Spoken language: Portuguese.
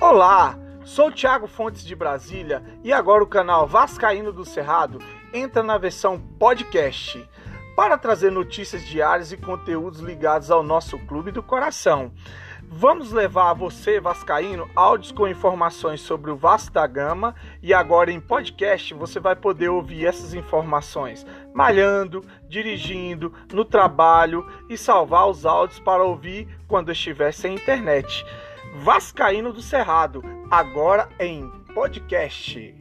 Olá, sou Thiago Fontes de Brasília e agora o canal Vascaíno do Cerrado entra na versão podcast para trazer notícias diárias e conteúdos ligados ao nosso clube do coração. Vamos levar a você, Vascaíno, áudios com informações sobre o Vasco da Gama e agora em podcast você vai poder ouvir essas informações malhando, dirigindo, no trabalho e salvar os áudios para ouvir quando estiver sem internet. Vascaíno do Cerrado, agora em podcast.